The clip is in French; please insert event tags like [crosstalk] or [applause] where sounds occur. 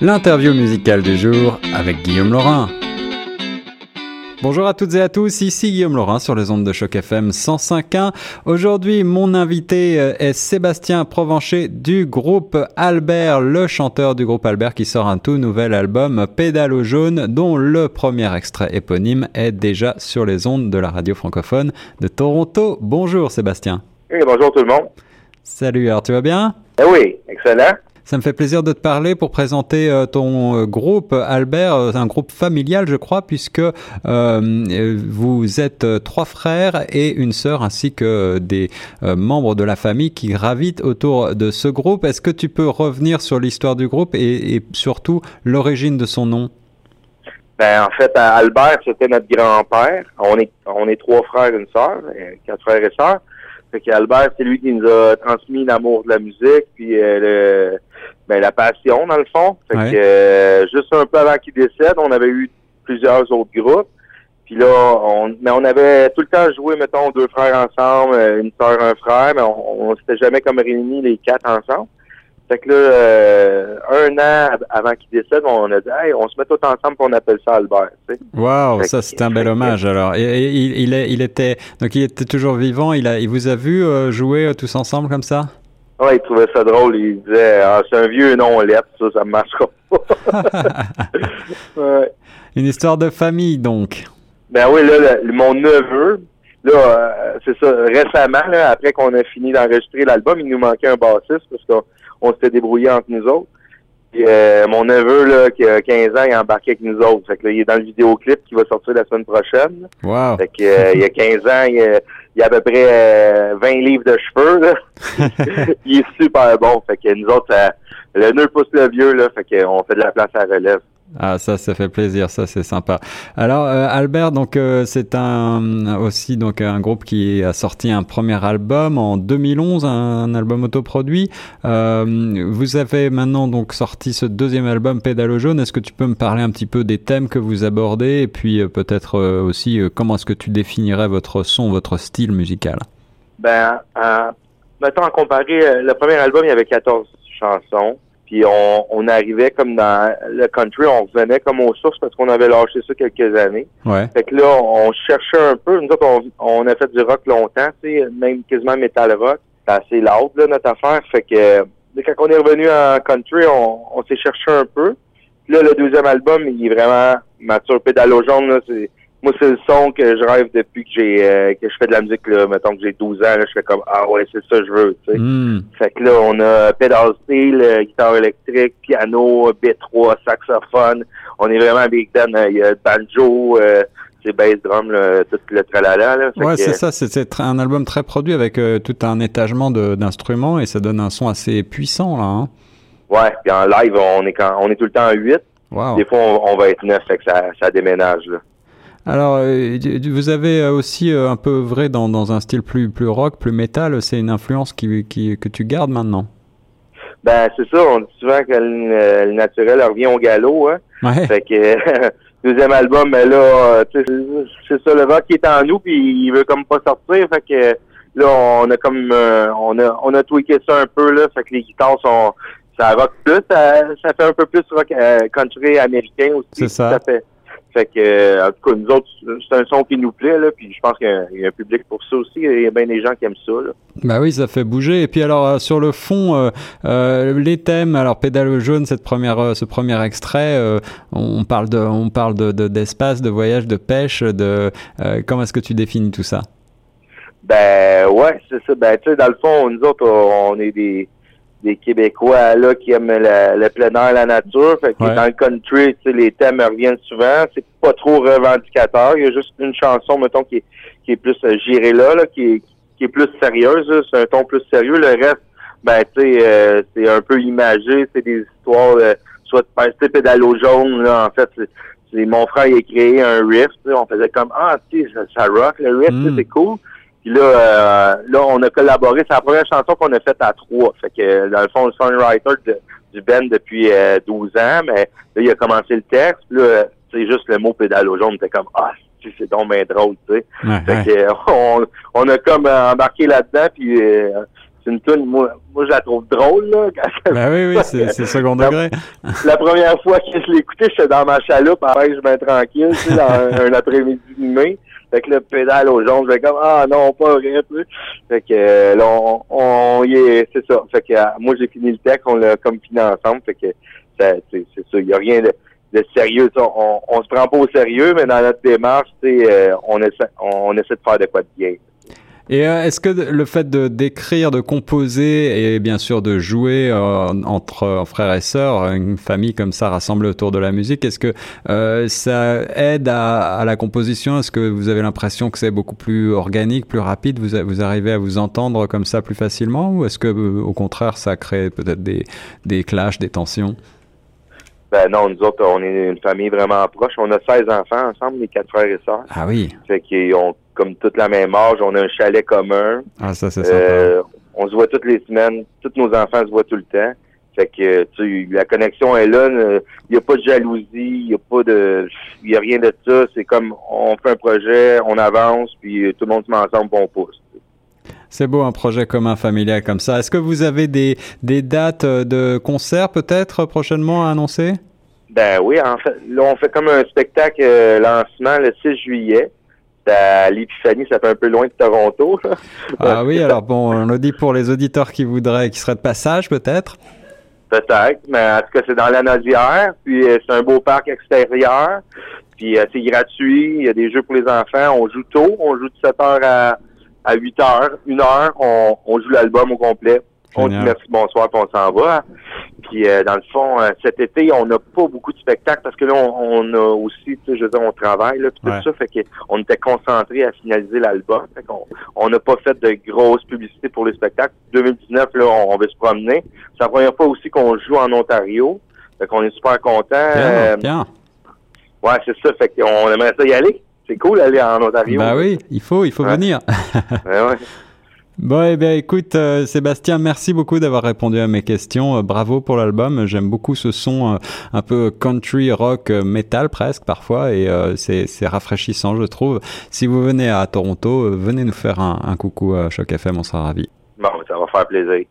L'interview musicale du jour avec Guillaume Laurin. Bonjour à toutes et à tous, ici Guillaume Laurin sur les ondes de choc FM 105.1. Aujourd'hui, mon invité euh, est Sébastien Provencher du groupe Albert, le chanteur du groupe Albert qui sort un tout nouvel album Pédalo jaune dont le premier extrait éponyme est déjà sur les ondes de la radio francophone de Toronto. Bonjour Sébastien. Oui, bonjour tout le monde. Salut, alors tu vas bien? Eh oui, excellent. Ça me fait plaisir de te parler pour présenter euh, ton euh, groupe, Albert, euh, un groupe familial, je crois, puisque vous êtes trois frères et une sœur, ainsi que des membres de la famille qui gravitent autour de ce groupe. Est-ce que tu peux revenir sur l'histoire du groupe et, et surtout l'origine de son nom? Ben, en fait, Albert, c'était notre grand-père. On est, on est trois frères et une sœur, quatre frères et sœurs. Fait qu'Albert, c'est lui qui nous a transmis l'amour de la musique, puis le, ben, la passion, dans le fond. Fait que, euh, juste un peu avant qu'il décède, on avait eu plusieurs autres groupes. Puis là, on, mais on avait tout le temps joué, mettons, deux frères ensemble, euh, une soeur, un frère, mais on, on s'était jamais comme réunis les quatre ensemble. Fait que là, euh, un an avant qu'il décède, on a dit, hey, on se met tous ensemble et on appelle ça Albert. Tu Wow, ça c'est un bel hommage. Alors, il, il, il, était, donc il était toujours vivant. Il a, il vous a vu jouer tous ensemble comme ça? Ouais, il trouvait ça drôle. Il disait, ah, c'est un vieux nom lettre, ça, ça marchera pas. [laughs] ouais. Une histoire de famille, donc. Ben oui, là, mon neveu, là, euh, c'est ça, récemment, là, après qu'on a fini d'enregistrer l'album, il nous manquait un bassiste parce qu'on on, s'était débrouillé entre nous autres. Puis, euh, mon neveu, là, qui a 15 ans, il a embarqué avec nous autres. Fait que là, il est dans le vidéoclip qui va sortir la semaine prochaine. Wow. Fait que, euh, il a 15 ans, il a, il a à peu près 20 livres de cheveux, là. [laughs] il est super bon. Fait que nous autres, le nœud pousse le vieux, là. Fait qu'on fait de la place à la relève. Ah ça, ça fait plaisir, ça c'est sympa. Alors euh, Albert, donc euh, c'est un aussi donc un groupe qui a sorti un premier album en 2011, un, album autoproduit. Euh, vous avez maintenant donc sorti ce deuxième album Pédalo jaune. Est-ce que tu peux me parler un petit peu des thèmes que vous abordez et puis peut-être aussi comment est-ce que tu définirais votre son, votre style musical? Ben, mettons à comparer le premier album, il y avait 14 chansons. Puis on, on, arrivait comme dans le country, on revenait comme aux sources parce qu'on avait lâché ça quelques années. Ouais. Fait que là, on cherchait un peu. Nous autres, on, on a fait du rock longtemps, tu sais, même quasiment metal rock. C'est assez loud, là, notre affaire. Fait que quand on est revenu en country, on, on s'est cherché un peu. Puis là, le deuxième album, il est vraiment mature pédalo jaune, là, c'est moi, c'est le son que je rêve depuis que j'ai euh, que je fais de la musique, là. Mettons que j'ai 12 ans, là, je fais comme Ah ouais, c'est ça que je veux, tu sais. Mm. Fait que là, on a pedal steel, euh, guitare électrique, piano, B3, saxophone. On est vraiment big band. Euh, il y a banjo, c'est bass drum, là, tout le tralala. Là. ouais, c'est ça. C'est un album très produit avec tout un étagement d'instruments et ça donne un son assez puissant, là. Hein? Ouais, puis en live, on est quand on est tout le temps à 8. Wow. Des fois, on, on va être 9, fait que ça, ça déménage, là. Alors, euh, vous avez aussi euh, un peu vrai dans, dans un style plus, plus rock, plus métal. C'est une influence qui, qui, que tu gardes maintenant? Ben, c'est ça. On dit souvent que le, naturel revient au galop. Hein? Ouais. Fait que, [laughs] deuxième album, mais là, c'est ça, le rock qui est en nous, puis il veut comme pas sortir. Fait que là, on a comme, euh, on a on a tweaké ça un peu, là. Fait que les guitares sont, ça rock plus. Ça, ça fait un peu plus rock country américain aussi. C'est ça. ça fait, fait que, euh, en tout cas, nous autres, c'est un son qui nous plaît, là, puis je pense qu'il y, a un public pour ça aussi. Il y a bien des gens qui aiment ça, là. Bah oui, ça fait bouger. Et puis alors, euh, sur le fond, euh, euh, les thèmes, alors Pédale jaune, cette première, ce premier extrait, on parle de, on parle de, d'espace, de, voyage, de pêche, de, comment est-ce que tu définis tout ça? Ben, ouais, c'est ça. Ben, tu sais, dans le fond, nous autres, on est des, des Québécois là qui aiment le, plein air, la nature. Fait que dans le country, les thèmes reviennent souvent. C'est pas trop revendicateur. Il y a juste une chanson, mettons, qui est, qui est plus euh, gérée là, là qui, est, qui est plus sérieuse. C'est un ton plus sérieux. Le reste, ben tu sais, euh, c'est un peu imagé. C'est des histoires, euh, soit de passer pédalo jaune. Là, en fait, c'est mon frère il a créé un riff. On faisait comme ah, sais, ça, ça, rock le riff, Mm. c'est cool. Puis là, euh, là, on a collaboré. C'est la première chanson qu'on a faite à trois. Fait que, dans le fond, le songwriter de, du band depuis euh, 12 ans, mais là, il a commencé le texte. Puis là, c'est juste le mot pédalo jaune. T'es comme, ah, c'est donc bien drôle, tu sais. Ouais, fait ouais. que, [laughs] on, on a comme embarqué là-dedans, puis euh, une tune, moi, moi, je la trouve drôle, là. [laughs] Ben oui, oui, c'est second degré. [laughs] La, première fois que je l'ai écouté, j'étais dans ma chaloupe, après je me tranquille, tu sais, dans un, après-midi de mai. Fait que le pédale aux jambes, je vais comme, ah non, pas rien, sais. Fait que euh, là, on, on y est, c'est ça. Fait que euh, moi, j'ai fini le texte, on l'a comme fini ensemble. Fait que, c'est ça, il y a rien de, de sérieux. On, on se prend pas au sérieux, mais dans notre démarche, euh, on, essaie, on essaie de faire de quoi de bien. Et euh, est-ce que le fait de d'écrire, de composer et bien sûr de jouer euh, entre frères et sœurs, une famille comme ça rassemblée autour de la musique, est-ce que euh, ça aide à, à la composition? Est-ce que vous avez l'impression que c'est beaucoup plus organique, plus rapide? Vous, vous arrivez à vous entendre comme ça plus facilement? Ou est-ce que au contraire ça crée peut-être des, des clashs, des tensions? Ben non, nous autres, on est une famille vraiment proche. On a 16 enfants ensemble, les quatre frères et sœurs. Ah oui. Fait qu'ils ont comme toute la même âge. On a un chalet commun. Ah, ça, c'est euh, On se voit toutes les semaines. Tous nos enfants se voient tout le temps. Fait que tu la connexion est là. Il n'y a pas de jalousie, il n'y a pas de il a rien de ça. C'est comme on fait un projet, on avance, puis tout le monde se met ensemble, on pousse. C'est beau un projet commun familial comme ça. Est-ce que vous avez des, des dates de concert peut-être prochainement à annoncer? Ben oui, en fait, là on fait comme un spectacle euh, lancement le 6 juillet. À l'Épiphanie, ça fait un peu loin de Toronto. [laughs] ah oui, alors bon, on le dit pour les auditeurs qui voudraient, qui seraient de passage peut-être. Peut-être, mais en tout cas c'est dans la Nazière, puis euh, c'est un beau parc extérieur, puis euh, c'est gratuit, il y a des jeux pour les enfants, on joue tôt, on joue de 7 heures à à 8 heures, une heure, on, on joue l'album au complet. On dit merci, bonsoir, puis on s'en va. Puis euh, dans le fond, euh, cet été, on n'a pas beaucoup de spectacles parce que là, on, a aussi, tu sais, je veux dire, on travaille, là, tout ça, fait qu'on était concentré à finaliser l'album. Fait qu'on on n'a pas fait de grosses publicités pour les spectacles. 2019, là, on, va se promener. C'est la première fois aussi qu'on joue en Ontario. Fait qu'on est super contents. Euh, ouais, c'est ça. Fait qu'on aimerait ça y aller c'est cool d'aller en Ontario. Bah oui, il faut, il faut venir. [laughs] ouais, Bon, eh bien, écoute, euh, Sébastien, merci beaucoup d'avoir répondu à mes questions. Euh, bravo pour l'album. J'aime beaucoup ce son euh, un peu country, rock, metal presque parfois, et c'est rafraîchissant, je trouve. Si vous venez à Toronto, venez nous faire un, un coucou à Choc FM, on sera ravis. Bon, ça va faire plaisir.